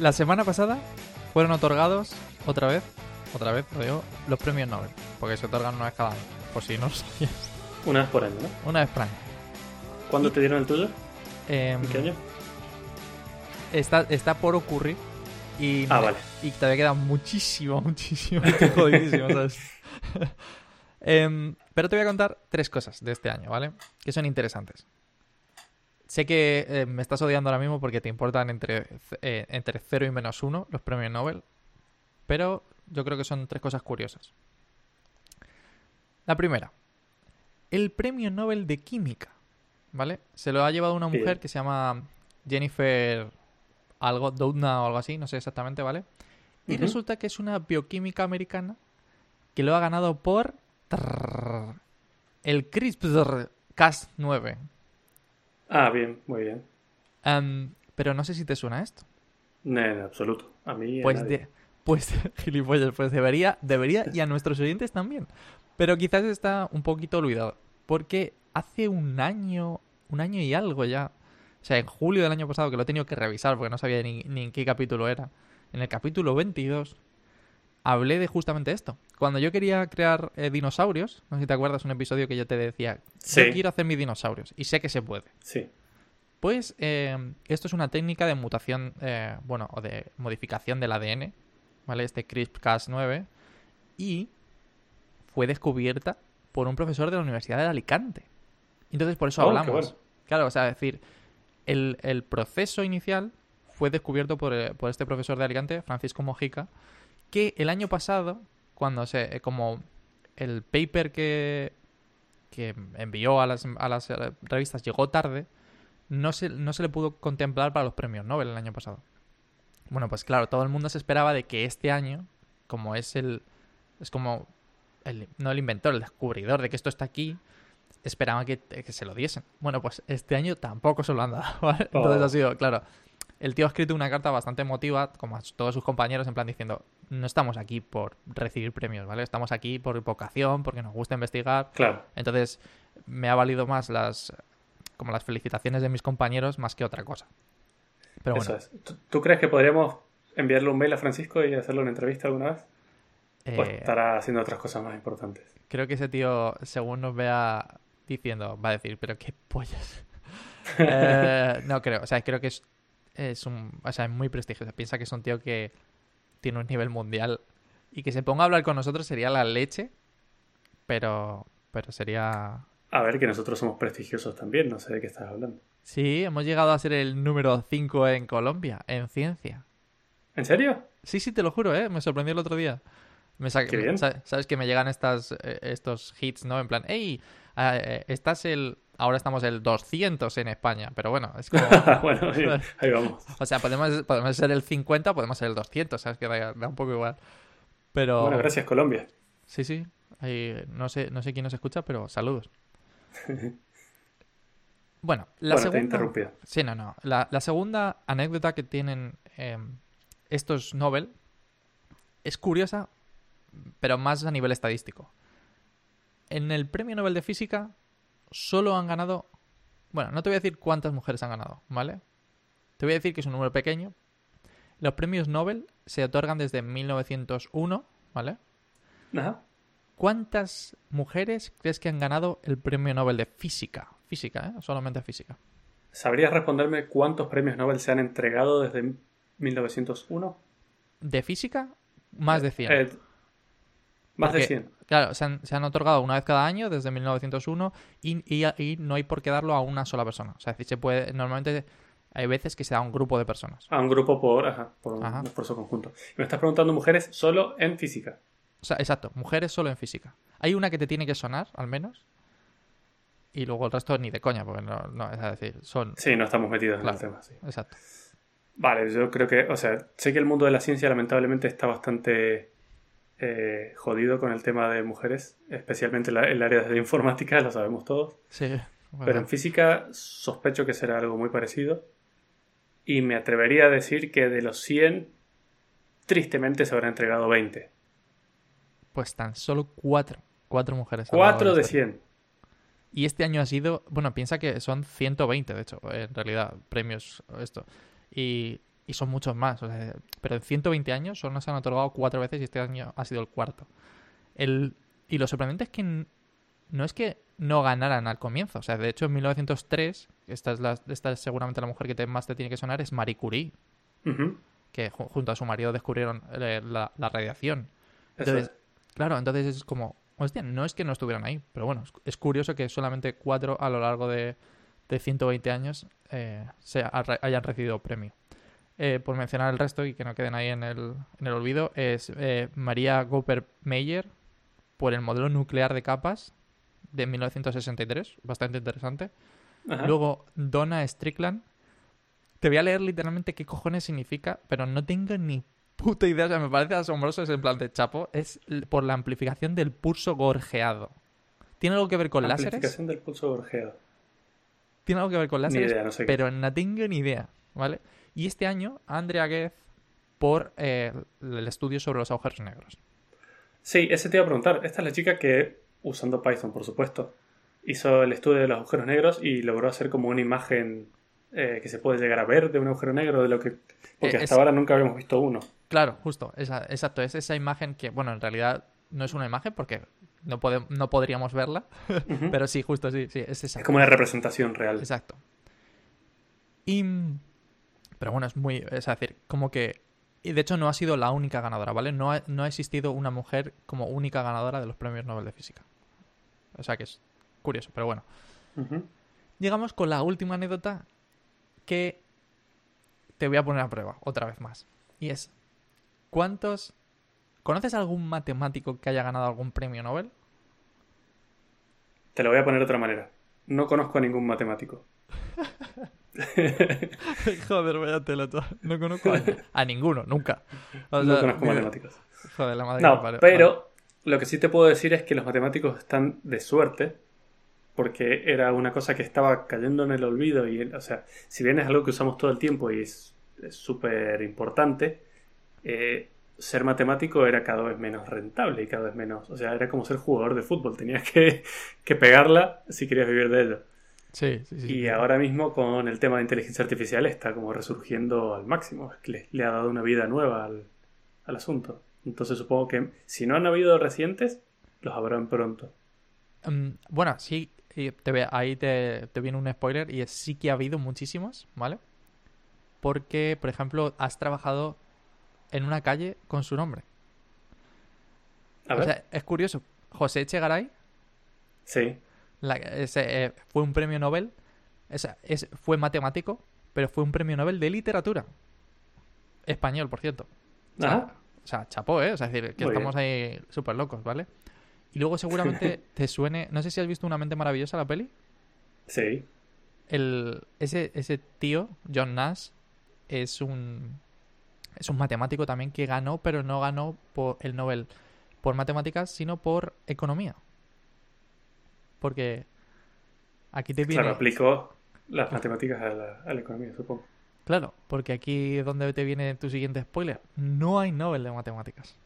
la semana pasada fueron otorgados otra vez, otra vez, lo digo, los premios Nobel. Porque se otorgan una vez cada año, por si no lo sabías. Una vez por año, ¿no? Una vez por año. ¿Cuándo te dieron el tuyo? Em, ¿En qué año? está, está por ocurrir y, Ah, vale. y todavía queda muchísimo, muchísimo. Jodidísimo, ¿sabes? Em, pero te voy a contar tres cosas de este año, ¿vale? Que son interesantes. Sé que eh, me estás odiando ahora mismo porque te importan entre, eh, entre 0 y menos 1 los premios Nobel, pero yo creo que son tres cosas curiosas. La primera, el premio Nobel de Química, ¿vale? Se lo ha llevado una mujer que se llama Jennifer algo, Doudna o algo así, no sé exactamente, ¿vale? Y resulta que es una bioquímica americana que lo ha ganado por trrr, el CRISPR-Cas9. Ah, bien, muy bien. Em, pero no sé si te suena esto. No, en absoluto. A mí. a Pues, nadie. de, pues gilipollas, pues debería, debería, y a nuestros oyentes también. Pero quizás está un poquito olvidado. Porque hace un año, un año y algo ya. O sea, en julio del año pasado, que lo he tenido que revisar porque no sabía ni, ni en qué capítulo era. En el capítulo 22, hablé de justamente esto. Cuando yo quería crear eh, dinosaurios, no sé si te acuerdas un episodio que yo te decía, Sí. yo quiero hacer mis dinosaurios, y sé que se puede. Sí. Pues eh, esto es una técnica de mutación, eh, bueno, o de modificación del ADN, ¿vale? Este CRISPR-Cas9, y fue descubierta por un profesor de la Universidad de Alicante. Entonces, por eso Oh, hablamos. bueno. Claro, o sea, decir, el, el proceso inicial fue descubierto por, por este profesor de Alicante, Francisco Mojica, que el año pasado, cuando se, eh, como el paper que, que envió a las, a las eh, revistas llegó tarde, no se, no se le pudo contemplar para los premios Nobel el año pasado. Bueno, pues claro, todo el mundo se esperaba de que este año, como es el. Es como. El, no el inventor, el descubridor de que esto está aquí, esperaban que, que se lo diesen. Bueno, pues este año tampoco se lo han dado, ¿vale? Entonces Oh. ha sido, claro. El tío ha escrito una carta bastante emotiva, como a todos sus compañeros, en plan diciendo: No estamos aquí por recibir premios, ¿vale? Estamos aquí por vocación, porque nos gusta investigar, Claro. entonces, me ha valido más las como las felicitaciones de mis compañeros más que otra cosa. Pero Eso bueno, es. ¿Tú, tú crees que podríamos enviarle un mail a Francisco y hacerle una entrevista alguna vez? ¿O eh, estará haciendo otras cosas más importantes? creo que ese tío, según nos vea diciendo, va a decir, pero qué pollas. Eh, no creo, o sea, creo que es, es un, o sea, es muy prestigioso. Piensa que es un tío que tiene un nivel mundial y que se ponga a hablar con nosotros sería la leche, pero, pero sería A ver, que nosotros somos prestigiosos también, no sé de qué estás hablando. Sí, hemos llegado a ser el número 5 en Colombia, en ciencia. ¿En serio? Sí, sí, te lo juro, ¿eh? Me sorprendió el otro día. Me sa- Qué bien. sa- Sabes que me llegan estas, eh, estos hits, ¿no? En plan, hey, ah, eh, estás el... Ahora estamos el 200 en España, pero bueno, es como... bueno, ahí, ahí vamos. o sea, podemos, podemos ser el 50, podemos ser el 200, ¿sabes? Que da, da un poco igual. Pero... Bueno, gracias Colombia. Sí, sí. ahí- no, sé, no sé quién nos escucha, pero saludos. Bueno, la bueno, te segunda... interrumpido. Sí, no, no. La, la segunda anécdota que tienen eh, estos Nobel es curiosa, pero más a nivel estadístico. En el premio Nobel de Física solo han ganado... Bueno, no te voy a decir cuántas mujeres han ganado, ¿vale? Te voy a decir que es un número pequeño. Los premios Nobel se otorgan desde 1901, ¿vale? Ajá. ¿Cuántas mujeres crees que han ganado el premio Nobel de Física? Física, ¿eh? Solamente física. ¿Sabrías responderme cuántos premios Nobel se han entregado desde 1901? ¿De física? Más de 100. Eh, más de Porque, 100. Claro, se han, se han otorgado una vez cada año desde 1901 y, y- y no hay por qué darlo a una sola persona. O sea, es decir, se puede, normalmente hay veces que se da a un grupo de personas. A un grupo por, ajá, por un Ajá. esfuerzo conjunto. Y me estás preguntando mujeres solo en física. O sea, exacto, mujeres solo en física. Hay una que te tiene que sonar, al menos, y luego el resto ni de coña, porque no, no es decir, son... Sí, no estamos metidos Claro. en el tema, sí. Exacto. Vale, yo creo que, o sea, sé que el mundo de la ciencia lamentablemente está bastante eh, jodido con el tema de mujeres, especialmente la- el área de informática, lo sabemos todos. Sí. Pero en física sospecho que será algo muy parecido. Y me atrevería a decir que de los 100, tristemente se habrán entregado 20. Pues tan solo cuatro. Cuatro mujeres. han ganado 4 la de historia. 100. Y este año ha sido, bueno, piensa que son 120, de hecho, en realidad, premios esto. Y, y son muchos más. o sea, pero en 120 años solo se han otorgado cuatro veces y este año ha sido el cuarto. El, y lo sorprendente es que no es que no ganaran al comienzo. O sea, de hecho, en 1903, esta es, la, esta es seguramente la mujer que te- más te tiene que sonar, es Marie Curie, que ju- junto a su marido descubrieron eh, la, la radiación. Entonces, es. claro, entonces es como, hostia, no es que no estuvieran ahí, pero bueno, es, es curioso que solamente cuatro a lo largo de, de 120 años eh, se ha- hayan recibido premio. Eh, por mencionar el resto y que no queden ahí en el, en el olvido, es eh, María Gopper Meyer por el modelo nuclear de capas de 1963, bastante interesante. Ajá. Luego, Donna Strickland. Te voy a leer literalmente qué cojones significa, pero no tengo ni puta idea. O sea, me parece asombroso, es en plan de chapo. Es por la amplificación del pulso gorjeado. ¿Tiene algo que ver con láseres? Amplificación del pulso gorjeado. Tiene algo que ver con Ni láseres, idea, no sé qué. pero no tengo ni idea, ¿vale? Y este año, Andrea Goetz por eh, el estudio sobre los agujeros negros. Sí, ese te iba a preguntar. Esta es la chica que, usando Python, por supuesto, hizo el estudio de los agujeros negros y logró hacer como una imagen eh, que se puede llegar a ver de un agujero negro, de lo que. Porque Eh, hasta es- ahora nunca habíamos visto uno. Claro, justo, esa- exacto, es esa imagen que, bueno, en realidad no es una imagen porque no, pode- no podríamos verla, pero sí, justo, sí, sí, es esa. Es como una representación real. Exacto. Y. Pero bueno, es muy. Es decir, como que. Y de hecho, no ha sido la única ganadora, ¿vale? No ha, no ha existido una mujer como única ganadora de los premios Nobel de Física. O sea que es curioso, pero bueno. Llegamos con la última anécdota que te voy a poner a prueba, otra vez más. Y es. ¿Cuántos. ¿Conoces algún matemático que haya ganado algún premio Nobel? Te lo voy a poner de otra manera. No conozco a ningún matemático. Joder, vaya tela. No conozco a, a ninguno, nunca. O no conozco mira, matemáticos. Joder, la madre No, pero lo que sí te puedo decir es que los matemáticos están de suerte porque era una cosa que estaba cayendo en el olvido y, o sea, si bien es algo que usamos todo el tiempo y es es súper importante, eh, ser matemático era cada vez menos rentable y cada vez menos, o sea, era como ser jugador de fútbol, tenías que, que pegarla si querías vivir de ello. Sí, sí, sí. Y ahora mismo con el tema de inteligencia artificial está como resurgiendo al máximo. Es que le, le ha dado una vida nueva al, al asunto. Entonces supongo que si no han habido recientes, los habrán pronto. Mm, bueno, sí, te ve- ahí te, te viene un spoiler y sí que ha habido muchísimos, ¿vale? Porque, por ejemplo, has trabajado en una calle con su nombre. A O ver. sea, es curioso. José Echegaray sí. La- ese, eh, fue un premio Nobel, o sea, es, fue matemático, pero fue un premio Nobel de literatura. Español, por cierto. O sea, Ajá. o sea, chapó, ¿eh? O sea, es decir, que Muy estamos ahí súper locos, ¿vale? Y luego seguramente te suene... No sé si has visto Una mente maravillosa, la peli. Sí. El, ese, ese tío, John Nash, es un... Es un matemático también que ganó, pero no ganó por el Nobel por matemáticas, sino por economía. Porque aquí te viene... Claro, aplicó las matemáticas a la, a la economía, supongo. Claro, porque aquí es donde te viene tu siguiente spoiler. No hay Nobel de matemáticas.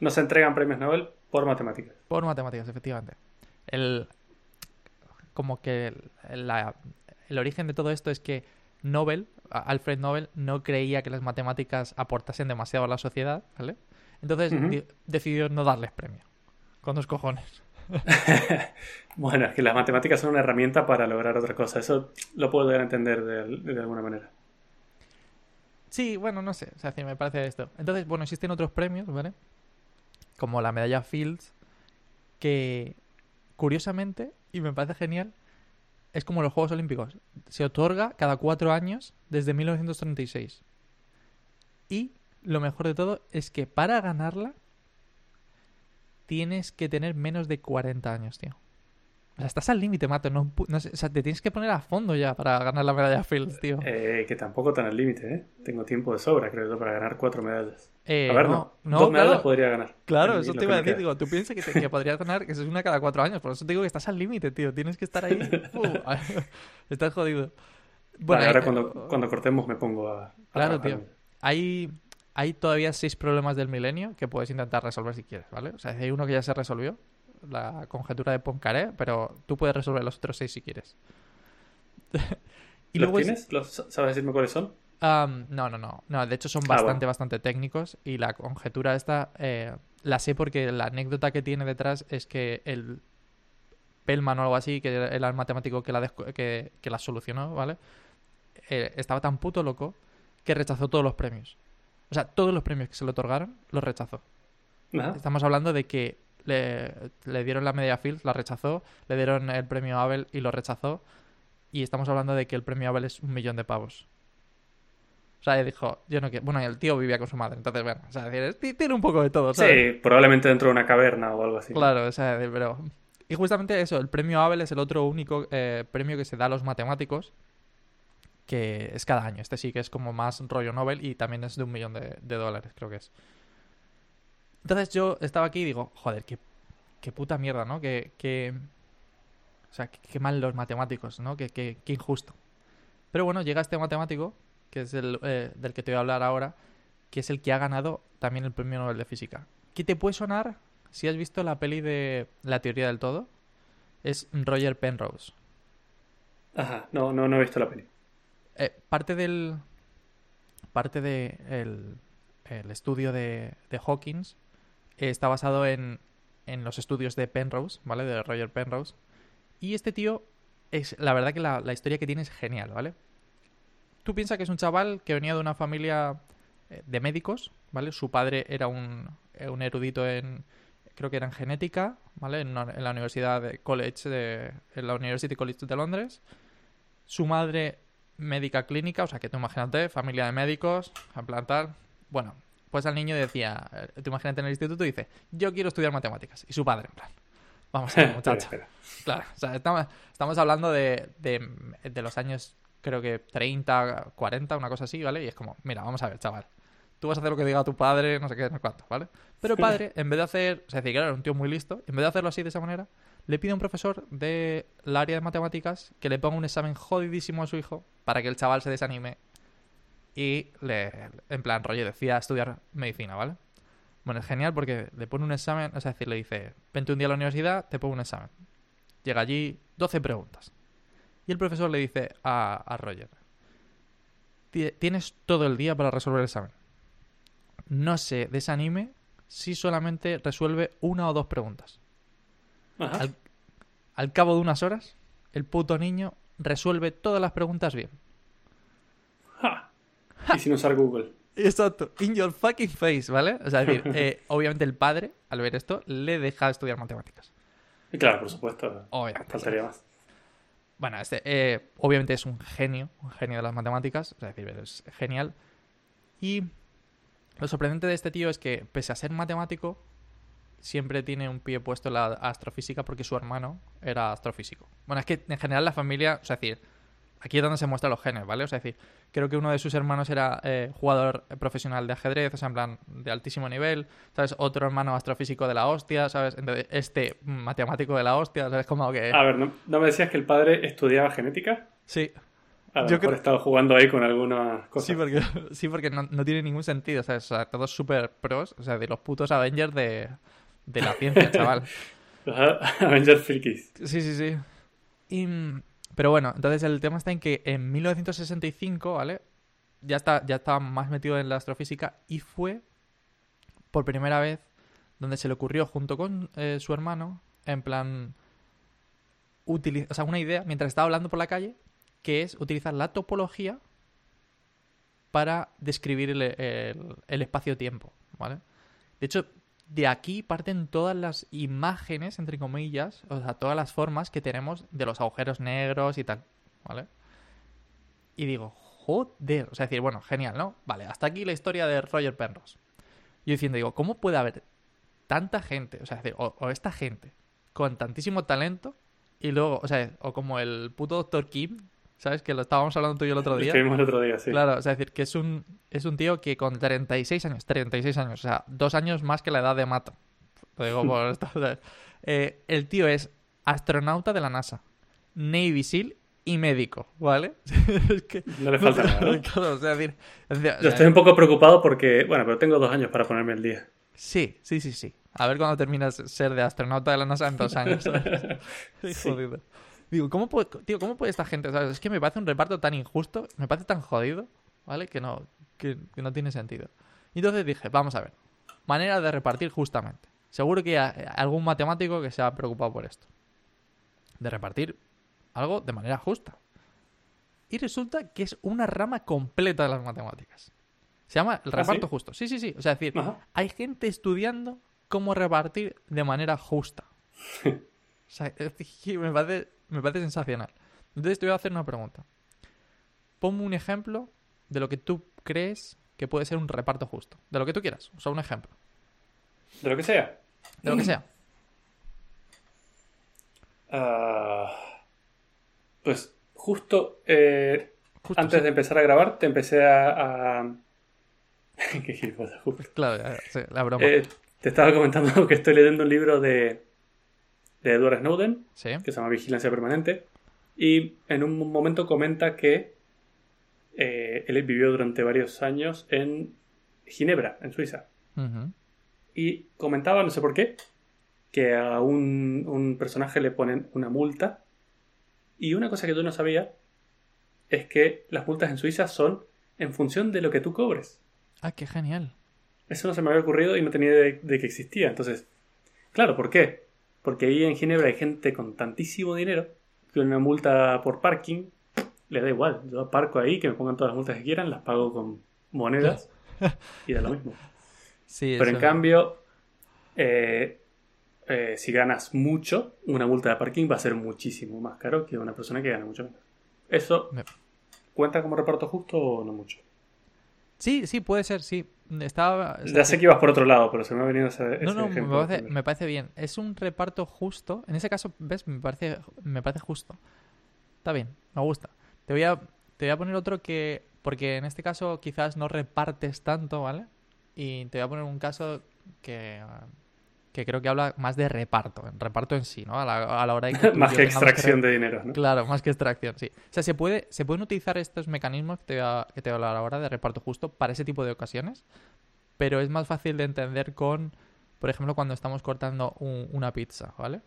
No se entregan premios Nobel por matemáticas. Por matemáticas, efectivamente. El, como que el, la- el origen de todo esto es que Nobel, Alfred Nobel, no creía que las matemáticas aportasen demasiado a la sociedad, ¿vale? Entonces decidió no darles premio. Con dos cojones. Bueno, es que las matemáticas son una herramienta para lograr otra cosa. Eso lo puedo a entender de, alguna manera. Sí, bueno, no sé. O sea, me parece esto. Entonces, bueno, existen otros premios, ¿vale? Como la medalla Fields, que curiosamente, y me parece genial, es como los Juegos Olímpicos. Se otorga cada cuatro años desde 1936. Y lo mejor de todo es que para ganarla tienes que tener menos de 40 años, tío. O sea, estás al límite, mato. No, pu- no sé, o sea, te tienes que poner a fondo ya para ganar la medalla Fields, tío. Eh, que tampoco tan al límite, ¿eh? Tengo tiempo de sobra, creo yo, para ganar cuatro medallas. Eh, A ver, no, Dos medallas claro. podría ganar. Claro, eso te iba a decir. Digo, tú piensas que, te- que podrías ganar, que eso es una cada cuatro años. Por eso te digo que estás al límite, tío. Tienes que estar ahí. Estás jodido. Bueno, Vale, ahora cuando, cuando cortemos me pongo a. a Claro, tío. hay, hay todavía seis problemas del milenio que puedes intentar resolver si quieres, ¿vale? O sea, hay uno que ya se resolvió, la conjetura de Poincaré, pero tú puedes resolver los otros seis si quieres. y ¿Los luego es- tienes? ¿Los, ¿Sabes decirme cuáles son? Am, no, no, no. No, de hecho son Ah, bastante, bueno. bastante técnicos y la conjetura esta eh, la sé porque la anécdota que tiene detrás es que el Pellman o algo así, que era el matemático que la, que la solucionó, ¿vale? Eh, estaba tan puto loco que rechazó todos los premios. O sea, todos los premios que se le otorgaron los rechazó. Estamos hablando de que le, le dieron la media Fields, la rechazó, le dieron el premio Abel y lo rechazó. Y estamos hablando de que el premio Abel es un millón de pavos. O sea, él dijo, yo no quiero. Bueno, el tío vivía con su madre, entonces, bueno, o sea, tiene un poco de todo, ¿sabes? Sí, probablemente dentro de una caverna o algo así. Claro, o sea, pero. Y justamente eso, el premio Abel es el otro único eh, premio que se da a los matemáticos, que es cada año. Este sí que es como más rollo Nobel y también es de un millón de, dólares, creo que es. Entonces yo estaba aquí y digo, joder, qué, qué puta mierda, ¿no? Que, que- o sea, qué, mal los matemáticos, ¿no? Qué, qué- injusto. Pero bueno, llega este matemático, que es el eh, del que te voy a hablar ahora, que es el que ha ganado también el premio Nobel de Física. ¿Qué te puede sonar si has visto la peli de La teoría del todo? Es Roger Penrose. Ajá, no, no, no he visto la peli. Eh, parte del. Parte de el, el estudio de, de Hawkins eh, está basado en, en los estudios de Penrose, ¿vale? De Roger Penrose. Y este tío, es la verdad que la, la historia que tiene es genial, ¿vale? Tú piensas que es un chaval que venía de una familia eh, de médicos, ¿vale? Su padre era un, un erudito en, creo que era en genética, ¿vale? En, en la Universidad de College de, en la University College de Londres. Su madre médica clínica, o sea que tú imagínate, familia de médicos, en plan tal. Bueno, pues al niño decía, eh, tú imagínate en el instituto y dice, yo quiero estudiar matemáticas. Y su padre, en plan, vamos a ver, muchacho. Claro, o sea, estamos, estamos hablando de, de, de los años, creo que 30, 40, una cosa así, ¿vale? Y es como, mira, vamos a ver, chaval. Tú vas a hacer lo que diga tu padre, no sé qué, no sé cuánto, ¿vale? Pero el padre, en vez de hacer, o sea, decir, claro, era un tío muy listo, en vez de hacerlo así de esa manera, le pide a un profesor del área de matemáticas que le ponga un examen jodidísimo a su hijo para que el chaval se desanime y le, en plan, rollo, decía estudiar medicina, ¿vale? Bueno, es genial porque le pone un examen, o es decir, le dice, vente un día a la universidad, te pongo un examen. Llega allí, 12 preguntas. Y el profesor le dice a, a Roger, "Ti- tienes todo el día para resolver el examen. No se desanime si solamente resuelve una o dos preguntas. Al, al cabo de unas horas, el puto niño resuelve todas las preguntas bien. Ja. Y sin usar Google. Exacto, in your fucking face, ¿vale? O sea, es decir, eh, obviamente el padre, al ver esto, le deja estudiar matemáticas. Y claro, por supuesto. Obviamente. Faltaría más. Bueno, este, eh, obviamente es un genio, un genio de las matemáticas, o sea, es decir, es genial. Y lo sorprendente de este tío es que, pese a ser matemático, siempre tiene un pie puesto en la astrofísica porque su hermano era astrofísico. Bueno, es que en general la familia, o sea, es decir, aquí es donde se muestran los genes, ¿vale? O sea, es decir, creo que uno de sus hermanos era eh, jugador profesional de ajedrez, o sea, en plan, de altísimo nivel, ¿sabes? Otro hermano astrofísico de la hostia, ¿sabes? Entonces, este matemático de la hostia, ¿sabes? Como que... A ver, ¿no, no me decías que el padre estudiaba genética? Sí, A lo Yo mejor creo- estaba jugando ahí con algunas cosas. Sí, porque, sí, porque no, no tiene ningún sentido. ¿sabes? O sea, todos súper pros. O sea, de los putos Avengers de, de la ciencia, chaval. Avengers Frikis. Sí, sí, sí. Y, pero bueno, entonces el tema está en que en 1965, ¿vale? Ya, está, ya estaba más metido en la astrofísica y fue por primera vez donde se le ocurrió junto con eh, su hermano, en plan, o sea, una idea, mientras estaba hablando por la calle, que es utilizar la topología para describir el, el- el espacio-tiempo, ¿vale? De hecho, de aquí parten todas las imágenes, entre comillas, o sea, todas las formas que tenemos de los agujeros negros y tal, ¿vale? Y digo, joder, o sea, decir, bueno, genial, ¿no? Vale, hasta aquí la historia de Roger Penrose. Yo diciendo, digo, ¿cómo puede haber tanta gente, o sea, o, o esta gente con tantísimo talento y luego, o sea, o como el puto Dr. Kim, ¿sabes? Que lo estábamos hablando tú y yo el otro día. Estuvimos el otro día, sí. Claro, o sea, es decir, que es un, es un tío que con 36 años, 36 años, o sea, dos años más que la edad de Mato. Lo digo por esto. eh, el tío es astronauta de la NASA, Navy SEAL y médico, ¿vale? es que... No le falta nada. ¿no? Claro, o sea, es decir, es decir, Yo estoy un poco preocupado porque, bueno, pero tengo dos años para ponerme al día. Sí, sí, sí, sí. A ver cuando terminas de ser de astronauta de la NASA en dos años. Sí. Jodido. Digo, ¿cómo puede, tío, ¿cómo puede esta gente? ¿sabes? Es que me parece un reparto tan injusto, me parece tan jodido. ¿vale? Que no, que, que no tiene sentido. Y entonces dije, vamos a ver, manera de repartir justamente. Seguro que hay algún matemático que se ha preocupado por esto. De repartir algo de manera justa. Y resulta que es una rama completa de las matemáticas. Se llama el ¿Ah, reparto sí? justo. Sí, sí, sí. O sea, es decir, Ajá. hay gente estudiando cómo repartir de manera justa. o sea, es que me parece, me parece sensacional. Entonces te voy a hacer una pregunta. Ponme un ejemplo de lo que tú crees que puede ser un reparto justo. De lo que tú quieras. O sea, un ejemplo. De lo que sea. De lo que sea. Ah, pues justo eh, Justo, antes sí. de empezar a grabar te empecé a... a- Qué gilipollas, justo. Claro, sí, la broma. Eh, te estaba comentando que estoy leyendo un libro de, de Edward Snowden sí. que se llama Vigilancia Permanente y en un momento comenta que eh, él vivió durante varios años en Ginebra, en Suiza. Y comentaba, no sé por qué, que a un, un personaje le ponen una multa. Y una cosa que yo no sabía es que las multas en Suiza son en función de lo que tú cobres. Ah, qué genial. Eso no se me había ocurrido y no tenía idea de, de que existía. Entonces, claro, ¿por qué? Porque ahí en Ginebra hay gente con tantísimo dinero que una multa por parking le da igual. Yo aparco ahí, que me pongan todas las multas que quieran, las pago con monedas y da lo mismo. Sí, Pero en cambio, eh, eh, si ganas mucho, una multa de parking va a ser muchísimo más caro que una persona que gana mucho menos. ¿Eso cuenta como reparto justo o no mucho? Sí, sí, puede ser, sí. Estaba... Ya sé que ibas por otro lado, pero se me ha venido ese, ese No, no, me ejemplo. parece, me parece bien. Es un reparto justo. En ese caso, ¿ves? Me parece, me parece justo. Está bien, me gusta. Te voy, a, te voy a poner otro que... Porque en este caso quizás no repartes tanto, ¿vale? Y te voy a poner un caso que, que creo que habla más de reparto. en Reparto en sí, ¿no? A la, a la hora de que Más que extracción de dinero, ¿no? Claro, más que extracción, sí. O sea, se, puede, se pueden utilizar estos mecanismos que te, voy a, que te voy a hablar ahora de reparto justo para ese tipo de ocasiones, pero es más fácil de entender con, por ejemplo, cuando estamos cortando un- una pizza, ¿vale?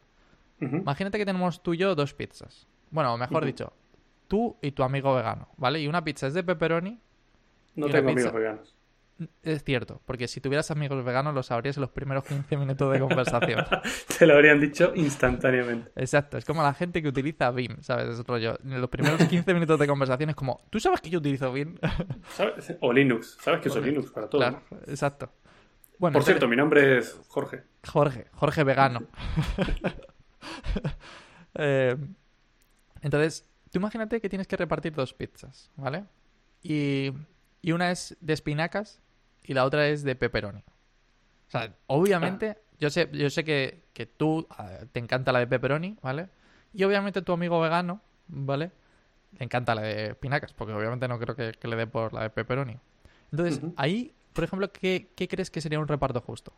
Imagínate que tenemos tú y yo dos pizzas. Bueno, mejor dicho, tú y tu amigo vegano, ¿vale? Y una pizza es de pepperoni, No tengo pizza. amigos veganos. Es cierto, porque si tuvieras amigos veganos lo sabrías en los primeros 15 minutos de conversación. Te lo habrían dicho instantáneamente. Exacto, es como la gente que utiliza BIM, ¿sabes? Es rollo. En los primeros 15 minutos de conversación es como, ¿tú sabes que yo utilizo BIM? ¿Sabes? O Linux. ¿Sabes que uso Linux para todo? Claro, ¿no? exacto. Bueno, Por cierto, mi nombre es Jorge. Jorge, Jorge vegano. Eh, entonces, tú imagínate que tienes que repartir dos pizzas, ¿vale? Y, y una es de espinacas y la otra es de pepperoni. O sea, obviamente, yo sé, yo sé que, que tú eh, te encanta la de pepperoni, ¿vale? Y obviamente tu amigo vegano, ¿vale? Le encanta la de espinacas, porque obviamente no creo que, que le dé por la de pepperoni. Entonces, ahí, por ejemplo, ¿qué, ¿qué crees que sería un reparto justo?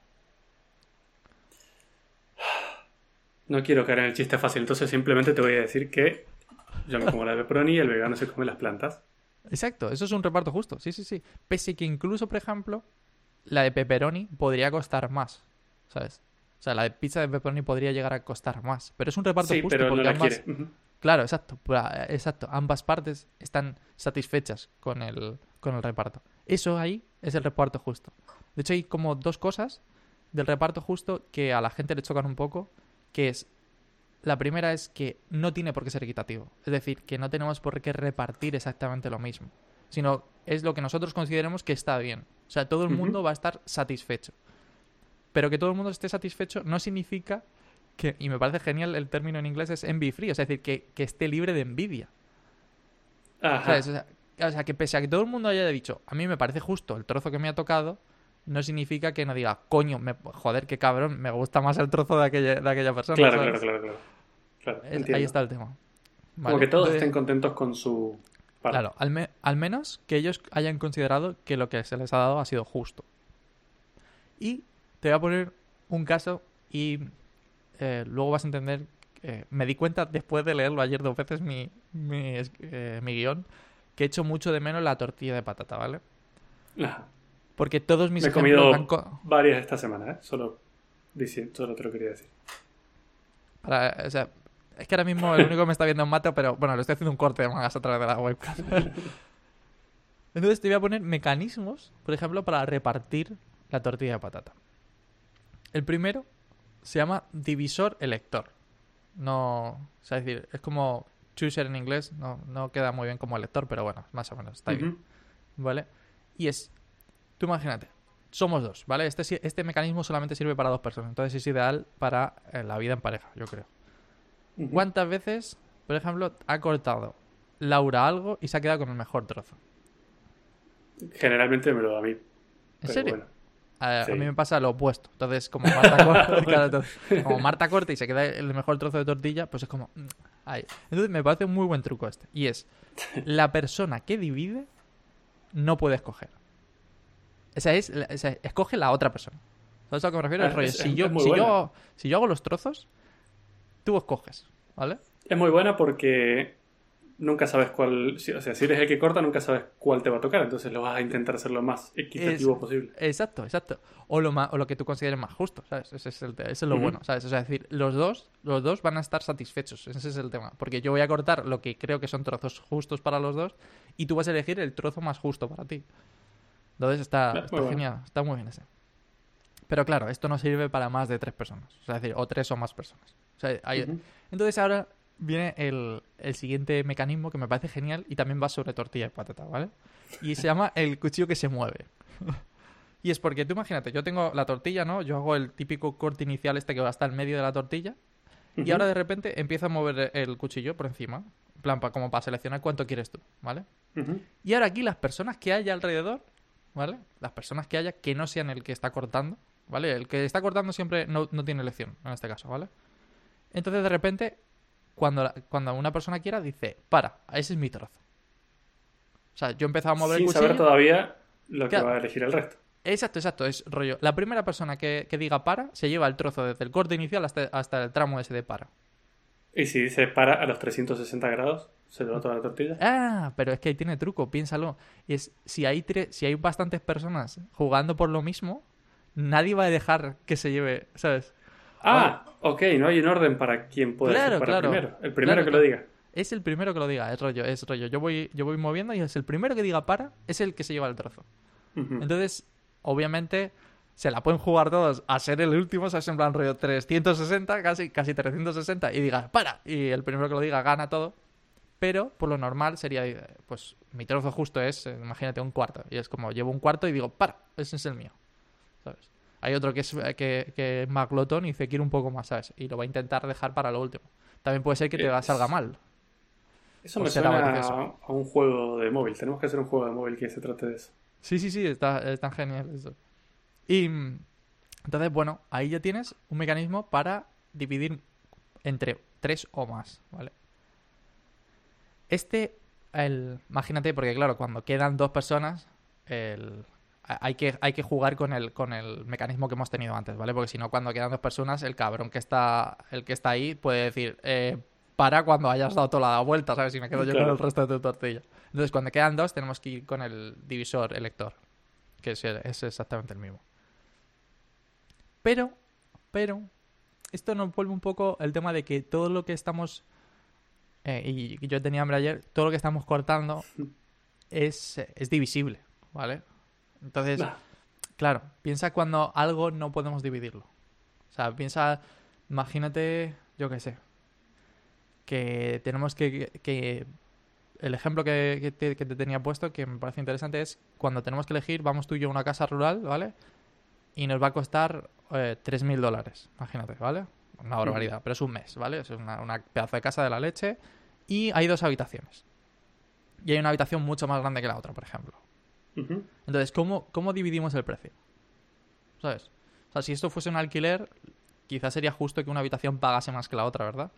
No quiero caer en el chiste fácil, entonces simplemente te voy a decir que yo me como la de pepperoni y el vegano se come las plantas. Exacto, eso es un reparto justo, sí, sí, sí. Pese que incluso, por ejemplo, la de pepperoni podría costar más, ¿sabes? O sea, la de pizza de pepperoni podría llegar a costar más, pero es un reparto Sí, justo pero no porque la ambas, quiere. Claro, exacto, exacto, ambas partes están satisfechas con el con el reparto. Eso ahí es el reparto justo. De hecho, hay como dos cosas del reparto justo que a la gente le chocan un poco, que es la primera es que no tiene por qué ser equitativo. Es decir, que no tenemos por qué repartir exactamente lo mismo. Sino es lo que nosotros consideremos que está bien. O sea, todo el mundo va a estar satisfecho. Pero que todo el mundo esté satisfecho no significa que, y me parece genial el término en inglés, es envy free. Es decir, que, que esté libre de envidia. Ajá. O sea, o sea, que pese a que todo el mundo haya dicho, a mí me parece justo el trozo que me ha tocado, no significa que no diga, coño, me- joder, qué cabrón, me gusta más el trozo de aquella, de aquella persona. Claro, ¿sabes? claro, claro, claro. Claro, Es- ahí está el tema. Como Vale, que todos entonces- estén contentos con su parte. Claro, al, me- al menos que ellos hayan considerado que lo que se les ha dado ha sido justo. Y te voy a poner un caso y eh, luego vas a entender. eh, me di cuenta después de leerlo ayer dos veces mi, mi, eh, mi guion que he hecho mucho de menos la tortilla de patata, ¿vale? Porque todos mis Me he comido han varias esta semana, ¿eh? Solo, solo te lo quería decir. para- o sea, es que ahora mismo el único que me está viendo es Mato, pero bueno, le estoy haciendo un corte de mangas a través de la webcam. Entonces te voy a poner mecanismos, por ejemplo, para repartir la tortilla de patata. El primero se llama divisor elector. No, o sea, es decir, es como chooser en inglés, no, no queda muy bien como elector, pero bueno, más o menos, está bien. Ujú. ¿Vale? Y es, tú imagínate, somos dos, ¿vale? Este, este mecanismo solamente sirve para dos personas, entonces es ideal para eh, la vida en pareja, yo creo. ¿Cuántas veces, por ejemplo, ha cortado Laura algo y se ha quedado con el mejor trozo? Generalmente me lo da a mí. ¿En serio? bueno. A, mí me pasa lo opuesto. Entonces, como Marta, corta, claro, como Marta corta y se queda el mejor trozo de tortilla, pues es como... mm, ahí. Entonces me parece un muy buen truco este. Y es, la persona que divide no puede escoger. O sea, es, o sea, escoge la otra persona. ¿Sabes a lo que me refiero? Ah, El rollo, es- si, yo, si, yo, si yo hago los trozos, tú escoges, ¿vale? Es muy buena porque nunca sabes cuál. O sea, si eres el que corta, nunca sabes cuál te va a tocar. Entonces lo vas a intentar hacer lo más equitativo Es- posible. Exacto, exacto. O lo, ma- o lo que tú consideres más justo, ¿sabes? Ese es, el ese es lo bueno, ¿sabes? O sea, es decir, los dos, los dos van a estar satisfechos, ese es el tema. Porque yo voy a cortar lo que creo que son trozos justos para los dos y tú vas a elegir el trozo más justo para ti. Entonces está, está bueno. genial, está muy bien ese. Pero claro, esto no sirve para más de tres personas, o sea, es decir, o tres o más personas. Sea, hay-. Entonces ahora viene el, el siguiente mecanismo que me parece genial y también va sobre tortilla de patata, ¿vale? Y se llama el cuchillo que se mueve. y es porque tú imagínate, yo tengo la tortilla, ¿no? Yo hago el típico corte inicial este que va hasta el medio de la tortilla y ahora de repente empiezo a mover el cuchillo por encima, en plan, pa- como para seleccionar cuánto quieres tú, ¿vale? Y ahora aquí las personas que haya alrededor, ¿vale? Las personas que haya que no sean el que está cortando, ¿vale? El que está cortando siempre no, no tiene elección, en este caso, ¿vale? Entonces de repente, cuando, la- cuando una persona quiera, dice, para, ese es mi trozo. O sea, yo he empezado a mover Sin el cuchillo. saber todavía lo que va a elegir el resto. Exacto, exacto, es rollo. La primera persona que, que diga para se lleva el trozo desde el corte inicial hasta, hasta el tramo ese de para. Y si dice para a los 360 grados, se lleva toda la tortilla. Ah, pero es que ahí tiene truco, piénsalo. Y es, si hay, tre- si hay bastantes personas jugando por lo mismo, nadie va a dejar que se lleve, ¿sabes? Ah, ok, no hay un orden para quién puede Claro, ser para claro. primero. El primero Claro, que lo diga. Es el primero que lo diga, es rollo, es rollo. Yo voy, yo voy moviendo y es el primero que diga para, es el que se lleva el trozo. Entonces, obviamente, se la pueden jugar todos a ser el último, ¿sabes? En plan rollo 360, casi, casi 360, y diga para, y el primero que lo diga gana todo. Pero, por lo normal, sería, eh, pues, mi trozo justo es, eh, imagínate, un cuarto. Y es como, llevo un cuarto y digo, para, ese es el mío. ¿Sabes? Hay otro que es, eh, que, que es más glotón y dice, quiero un poco más, ¿sabes? Y lo va a intentar dejar para lo último. También puede ser que te Es- salga mal. Eso me suena a, un juego de móvil. Tenemos que hacer un juego de móvil que se trate de eso. Sí, sí, sí, está, está genial eso. Y mm, entonces, bueno, ahí ya tienes un mecanismo para dividir entre tres o más, ¿vale? Este, el, imagínate, porque claro, cuando quedan dos personas, el, hay, que, hay que jugar con el, con el mecanismo que hemos tenido antes, ¿vale? Porque si no, cuando quedan dos personas, el cabrón que está, el que está ahí puede decir, eh, para cuando hayas dado toda la vuelta, ¿sabes? Y me quedo yo Claro. con el resto de tu tortilla. Entonces, cuando quedan dos, tenemos que ir con el divisor elector, que es, exactamente el mismo. Pero, pero, esto nos vuelve un poco el tema de que todo lo que estamos, eh, y y yo tenía hambre ayer, todo lo que estamos cortando es, es divisible, ¿vale? Entonces, Nah. claro, piensa cuando algo no podemos dividirlo. O sea, piensa, imagínate, yo qué sé, que tenemos que, que- el ejemplo que, que te, que te tenía puesto, que me parece interesante, es cuando tenemos que elegir, vamos tú y yo a una casa rural, ¿vale? Y nos va a costar eh, 3.000 dólares, imagínate, ¿vale? Una barbaridad, pero es un mes, ¿vale? Es una, una pedazo de casa de la leche y hay dos habitaciones. Y hay una habitación mucho más grande que la otra, por ejemplo. Entonces, ¿cómo, ¿cómo dividimos el precio? ¿Sabes? O sea, si esto fuese un alquiler, quizás sería justo que una habitación pagase más que la otra, ¿verdad?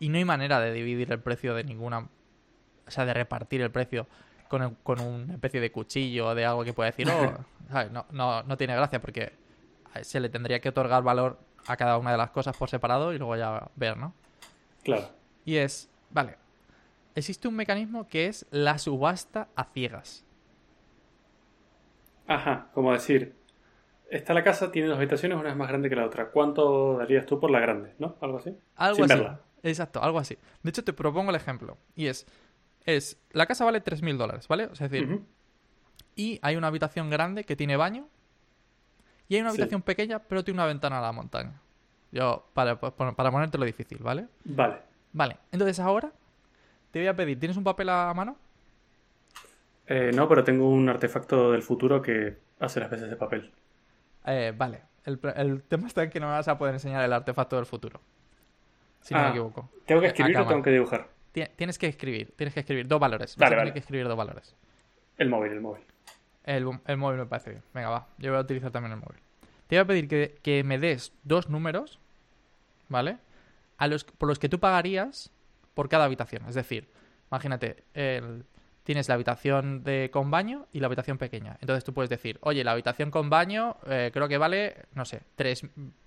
Y no hay manera de dividir el precio de ninguna... O sea, de repartir el precio con, el- con una especie de cuchillo o de algo que pueda decir, oh, ¿sabes? No, no, no tiene gracia porque se le tendría que otorgar valor a cada una de las cosas por separado y luego ya ver, ¿no? Claro. Y es, vale, existe un mecanismo que es la subasta a ciegas. Ajá, como decir, está la casa, tiene dos habitaciones, una es más grande que la otra. ¿Cuánto darías tú por la grande? ¿No? Algo así. Algo Sin así. verla. Exacto, algo así. De hecho, te propongo el ejemplo. Y es, es la casa vale 3.000 dólares, ¿vale? O sea, es decir, y hay una habitación grande que tiene baño y hay una Sí. habitación pequeña pero tiene una ventana a la montaña. Yo, para, para para ponértelo difícil, ¿vale? Vale. Vale, entonces ahora te voy a pedir, ¿tienes un papel a mano? Eh, no, pero tengo un artefacto del futuro que hace las veces de papel. Eh, vale, el, el tema está en que no me vas a poder enseñar el artefacto del futuro. Si no me Ah. equivoco. ¿Tengo que Eh, escribir o tengo que dibujar? Ti- Tienes que escribir, tienes que escribir dos valores. Vale, vale. que escribir dos valores. El móvil, el móvil. El, el móvil me parece bien. Venga, va. Yo voy a utilizar también el móvil. Te voy a pedir que, que me des dos números, ¿vale? A los, por los que tú pagarías por cada habitación. Es decir, imagínate, el- tienes la habitación de, con baño y la habitación pequeña. Entonces tú puedes decir, oye, la habitación con baño eh, creo que vale, no sé, 3,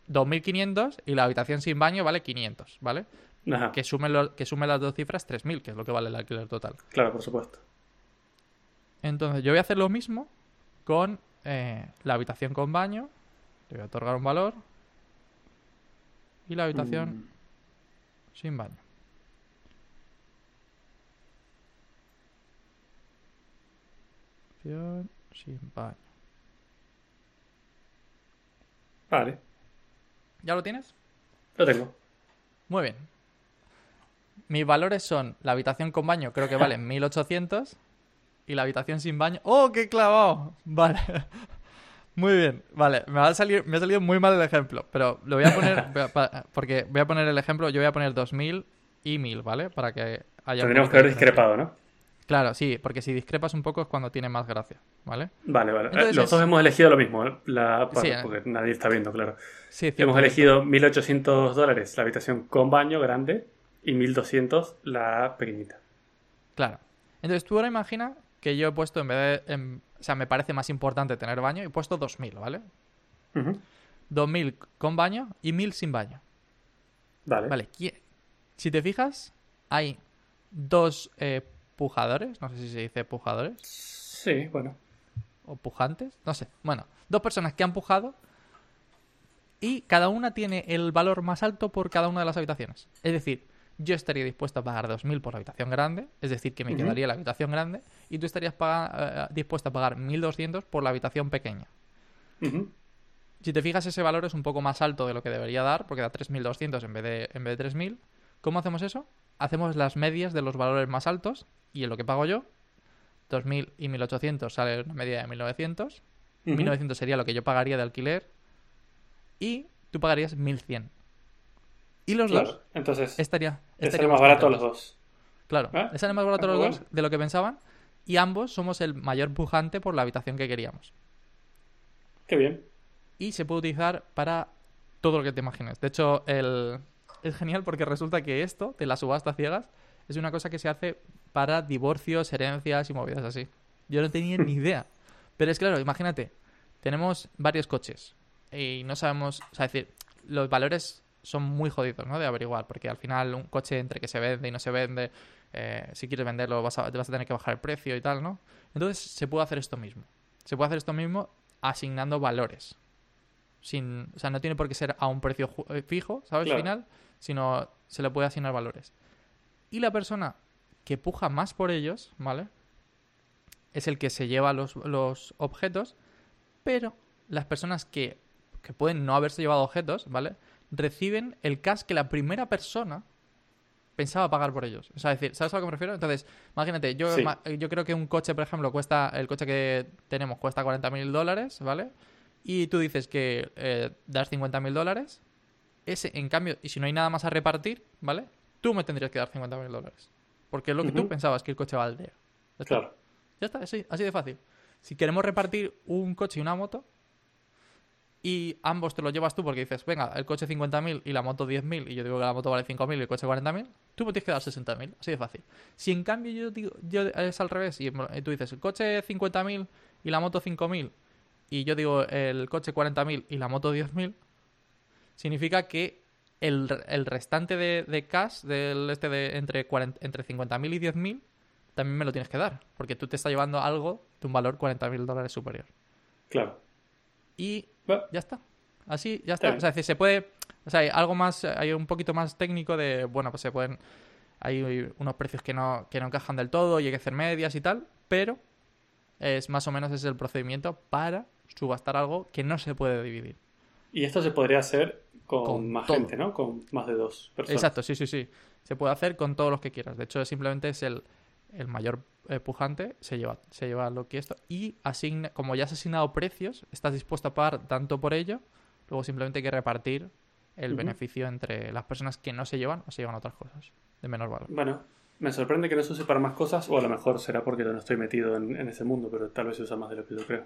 2.500 y la habitación sin baño vale 500, ¿vale? Ajá, Que sume, lo- que sume las dos cifras 3.000, que es lo que vale el alquiler total. claro, por supuesto. Entonces yo voy a hacer lo mismo con eh, la habitación con baño. Le voy a otorgar un valor. Y la habitación Mm, sin baño. Habitación sin baño. Vale, ¿Ya lo tienes? lo tengo. Muy bien. Mis valores son la habitación con baño, creo que vale 1800. Y la habitación sin baño. ¡Oh, qué clavado! Vale. Muy bien. Vale, me, va a salir, me ha salido muy mal el ejemplo. Pero lo voy a poner. voy a- pa- porque voy a poner el ejemplo. Yo voy a poner 2000 y 1000, ¿vale? Para que haya. un Tendríamos que haber discrepado, ¿no? Claro, sí, porque si discrepas un poco es cuando tiene más gracia, ¿vale? Vale, vale. Entonces Los dos hemos elegido lo mismo, ¿eh? la... Sí, bueno, ¿eh? porque nadie está viendo, claro. Sí, cierto, Hemos elegido 1.800 dólares la habitación con baño grande y 1.200 la pequeñita. Claro. Entonces tú ahora imagina que yo he puesto en vez de. en- o sea, me parece más importante tener baño y he puesto 2000, ¿vale? Ujú. 2000 con baño y 1000 sin baño. Vale. Vale, si te fijas, hay dos eh, pujadores, no sé si se dice pujadores Sí, bueno. o pujantes, no sé. Bueno, dos personas que han pujado y cada una tiene el valor más alto por cada una de las habitaciones. Es decir, yo estaría dispuesto a pagar 2.000 por la habitación grande, es decir, que me quedaría la habitación grande, y tú estarías paga- eh, dispuesto a pagar 1.200 por la habitación pequeña. Si te fijas, ese valor es un poco más alto de lo que debería dar, porque da 3.200 en vez de, en vez de 3.000. ¿Cómo hacemos eso? Hacemos las medias de los valores más altos, y en lo que pago yo, 2.000 y 1.800 sale una media de 1.900. Ujú. 1.900 sería lo que yo pagaría de alquiler, y tú pagarías 1.100. Y los dos. Entonces, estaría, estaríamos más barato los dos. Claro, ¿Eh? sale más barato Ah, los bueno. dos de lo que pensaban, y ambos somos el mayor pujante por la habitación que queríamos. Qué bien. y se puede utilizar para todo lo que te imagines. De hecho, el... es genial porque resulta que esto, de la subasta ciegas, es una cosa que se hace para divorcios, herencias y movidas así. Yo no tenía ni idea. Pero es claro, imagínate, tenemos varios coches y no sabemos, o sea, es decir, los valores son muy jodidos, ¿no? De averiguar, porque al final un coche entre que se vende y no se vende, eh, si quieres venderlo vas a, vas a tener que bajar el precio y tal, ¿no? Entonces se puede hacer esto mismo. Se puede hacer esto mismo asignando valores. Sin, o sea, no tiene por qué ser a un precio eh, fijo, ¿sabes? Claro. Final, sino se le puede asignar valores. Y la persona que puja más por ellos, ¿vale? Es el que se lleva los, los objetos, pero las personas que, que pueden no haberse llevado objetos, ¿vale? Reciben el cash que la primera persona pensaba pagar por ellos. O sea, es decir, ¿sabes a lo que me refiero? Entonces, imagínate, yo, Sí. yo creo que un coche, por ejemplo, cuesta, el coche que tenemos cuesta 40.000 dólares, ¿vale? Y tú dices que eh, das 50.000 dólares, ese, en cambio, y si no hay nada más a repartir, ¿vale? Tú me tendrías que dar 50.000 dólares. Porque es lo que tú pensabas que el coche valdría. Ya está. Claro. Ya está, así, así de fácil. Si queremos repartir un coche y una moto, y ambos te lo llevas tú porque dices, venga, el coche 50.000 y la moto 10.000, y yo digo que la moto vale 5.000 y el coche 40.000, tú me tienes que dar 60.000, así de fácil. Si en cambio yo digo, yo es al revés, y y tú dices, el coche 50.000 y la moto 5.000, y yo digo el coche 40.000 y la moto 10.000, significa que el, el restante de, de cash del este de entre, 40 entre 50.000 y 10.000 también me lo tienes que dar, porque tú te estás llevando algo de un valor 40.000 dólares superior. Claro. Y ya está. Así, ya Está. O sea, es decir, se puede. O sea, hay algo más, hay un poquito más técnico de. Bueno, pues se pueden. Hay unos precios que no, que no encajan del todo y hay que hacer medias y tal, pero es más o menos es el procedimiento para subastar algo que no se puede dividir. Y esto se podría hacer con, Con más todo. gente, ¿no? Con más de dos personas. Exacto, sí, sí, sí. Se puede hacer con todos los que quieras. De hecho, simplemente es el, el mayor eh, pujante, se lleva, se lleva lo que esto. Y asigna, como ya has asignado precios, estás dispuesto a pagar tanto por ello, luego simplemente hay que repartir el beneficio entre las personas que no se llevan o se llevan otras cosas de menor valor. Bueno, me sorprende que no se use para más cosas, o a lo mejor será porque yo no estoy metido en, en ese mundo, pero tal vez se usa más de lo que yo creo.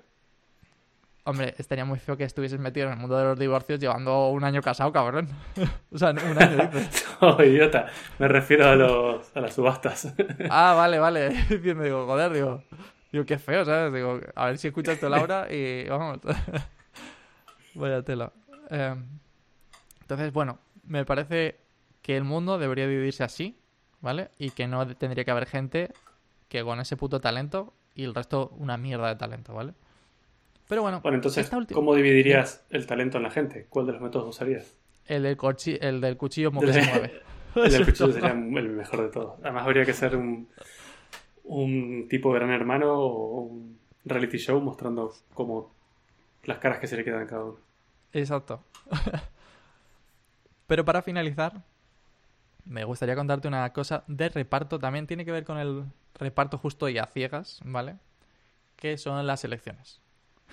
Hombre, estaría muy feo que estuvieses metido en el mundo de los divorcios llevando un año casado, cabrón. o sea, un año. Oh, idiota, me refiero a, los, a las subastas. Ah, vale, vale. Diciendo, digo, joder, digo, digo, qué feo, ¿sabes? Digo, a ver si escuchas tú, Laura, y vamos. Vaya tela. Eh, entonces, bueno, me parece que el mundo debería dividirse así, ¿vale? Y que no tendría que haber gente que con ese puto talento y el resto una mierda de talento, ¿vale? Pero bueno, Bueno, entonces, ¿cómo dividirías el talento en la gente? ¿Cuál de los métodos usarías? el del, cochi- el del cuchillo como que se mueve. El del cuchillo sería el mejor de todos. Además, habría que ser un, un tipo gran hermano o un reality show mostrando como las caras que se le quedan a cada uno. Exacto. Pero para finalizar, me gustaría contarte una cosa de reparto. También tiene que ver con el reparto justo y a ciegas, ¿vale? Que son las elecciones.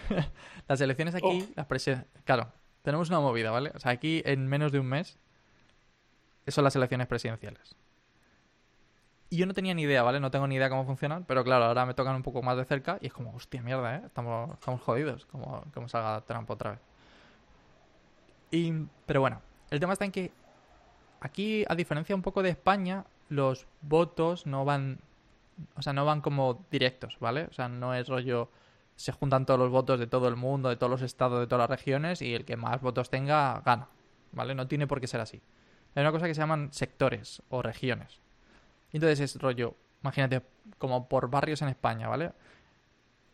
las elecciones aquí, Oh. las presi- claro, tenemos una movida, ¿vale? O sea, aquí en menos de un mes son las elecciones presidenciales. Y yo no tenía ni idea, ¿vale? No tengo ni idea cómo funcionan, pero claro, ahora me tocan un poco más de cerca y es como, hostia mierda, ¿eh? Estamos, estamos jodidos, como, como salga Trump otra vez. Y, pero bueno, el tema está en que aquí, a diferencia un poco de España, los votos no van, o sea, no van como directos, ¿vale? O sea, no es rollo, se juntan todos los votos de todo el mundo, de todos los estados, de todas las regiones y el que más votos tenga gana, ¿vale? No tiene por qué ser así. Hay una cosa que se llaman sectores o regiones. Entonces es rollo, imagínate, como por barrios en España, ¿vale?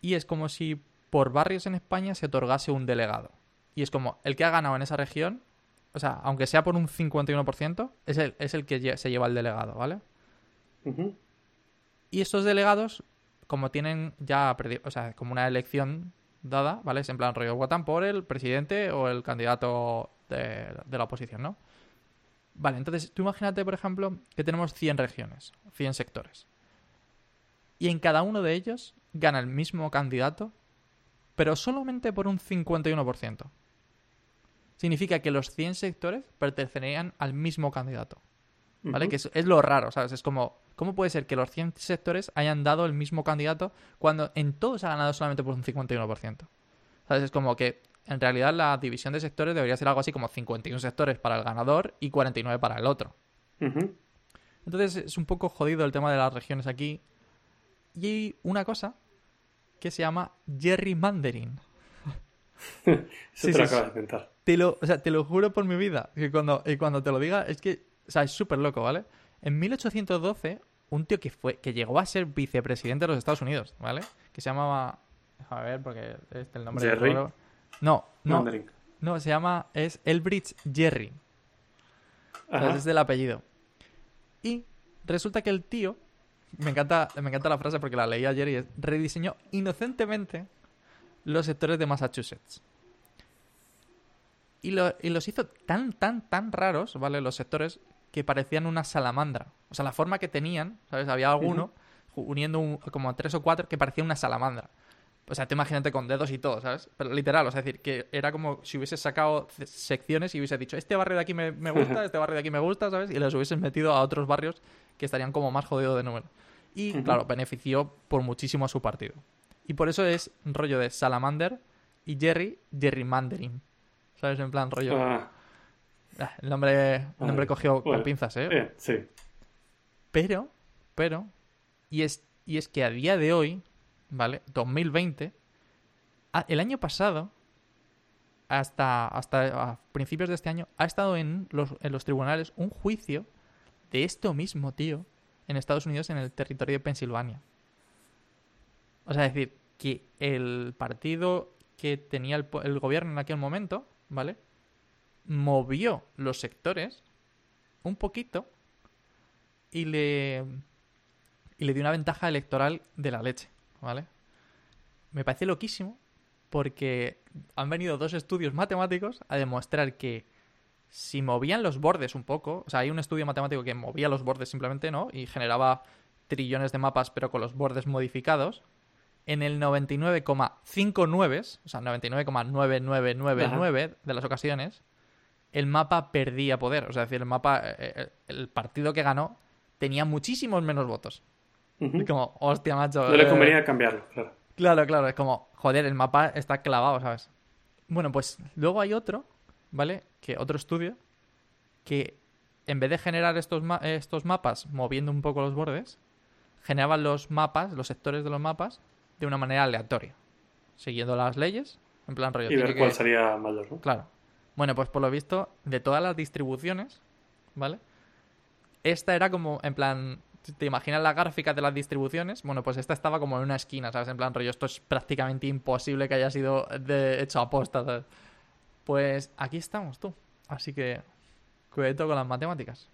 Y es como si por barrios en España se otorgase un delegado. Y es como, el que ha ganado en esa región, o sea, aunque sea por un 51%, es el, es el que se lleva el delegado, ¿vale? Y estos delegados, como tienen ya, predi- o sea, como una elección dada, ¿vale? Es en plan rollo, votan por el presidente o el candidato de, de la oposición, ¿no? Vale, entonces tú imagínate, por ejemplo, que tenemos 100 regiones, 100 sectores. Y en cada uno de ellos gana el mismo candidato, pero solamente por un 51%. Significa que los 100 sectores pertenecerían al mismo candidato. ¿Vale? Que es, es lo raro, ¿sabes? Es como, ¿cómo puede ser que los 100 sectores hayan dado el mismo candidato cuando en todos ha ganado solamente por un 51%? ¿Sabes? Es como que en realidad la división de sectores debería ser algo así como 51 sectores para el ganador y 49 para el otro. Entonces es un poco jodido el tema de las regiones aquí. Y hay una cosa que se llama gerrymandering. Eso Sí, te lo sí, acabas de inventar. Te lo, o sea, te lo juro por mi vida. Que cuando, y cuando te lo diga, es que, o sea, es súper loco, ¿vale? En 1812, un tío que fue, que llegó a ser vicepresidente de los Estados Unidos, ¿vale? Que se llamaba, a ver, porque este el nombre Jerry. raro. No, no, Mandarin. no, se llama, es Elbridge Jerry. ¿sabes? Es del apellido. Y resulta que el tío, me encanta, me encanta la frase porque la leí ayer y es, rediseñó inocentemente los sectores de Massachusetts. Y, lo- y los hizo tan, tan, tan raros, ¿vale? Los sectores que parecían una salamandra. O sea, la forma que tenían, ¿sabes? Había alguno uniendo un- como tres o cuatro que parecía una salamandra. O sea, te imagínate con dedos y todo, ¿sabes? Pero literal, o sea, es decir, que era como si hubieses sacado secciones y hubieses dicho, este barrio de aquí me, me gusta, este barrio de aquí me gusta, ¿sabes? Y los hubieses metido a otros barrios que estarían como más jodidos de número. Y, claro, benefició por muchísimo a su partido. Y por eso es rollo de Salamander y Jerry, Gerrymandering. ¿Sabes? En plan, rollo... Ah, Ah, el nombre, el nombre cogió con Bueno, pinzas, ¿eh? bien, sí. Pero, pero, y es, y es que a día de hoy, ¿vale? 2020, a- el año pasado, hasta, hasta a principios de este año, ha estado en los, en los tribunales un juicio de esto mismo, tío, en Estados Unidos, en el territorio de Pensilvania. O sea, es decir, que el partido que tenía el gobierno en aquel momento, ¿vale? Movió los sectores un poquito y le, y le dio una ventaja electoral de la leche, ¿vale? me parece loquísimo porque han venido dos estudios matemáticos a demostrar que si movían los bordes un poco, o sea, hay un estudio matemático que movía los bordes simplemente, ¿no? Y generaba trillones de mapas pero con los bordes modificados, en el 99,59, o sea, 99,9999 de las ocasiones, el mapa perdía poder. O sea, es decir, el mapa, eh, eh, el partido que ganó tenía muchísimos menos votos. Es como, hostia, macho. No le eh, convenía cambiarlo, claro. Claro, claro, es como, joder, el mapa está clavado, ¿sabes? Bueno, pues luego hay otro, ¿vale? Que otro estudio que en vez de generar estos, ma- estos mapas moviendo un poco los bordes, generaban los mapas, los sectores de los mapas, de una manera aleatoria, siguiendo las leyes, en plan rollo. Y ver que- cuál sería mayor, ¿no? Claro. Bueno, pues por lo visto, de todas las distribuciones, ¿vale? Esta era como, en plan, ¿te imaginas la gráfica de las distribuciones? Bueno, pues esta estaba como en una esquina, ¿sabes? En plan, rollo, esto es prácticamente imposible que haya sido de hecho aposta, ¿sabes? Pues aquí estamos, tú. Así que, cuidado con las matemáticas.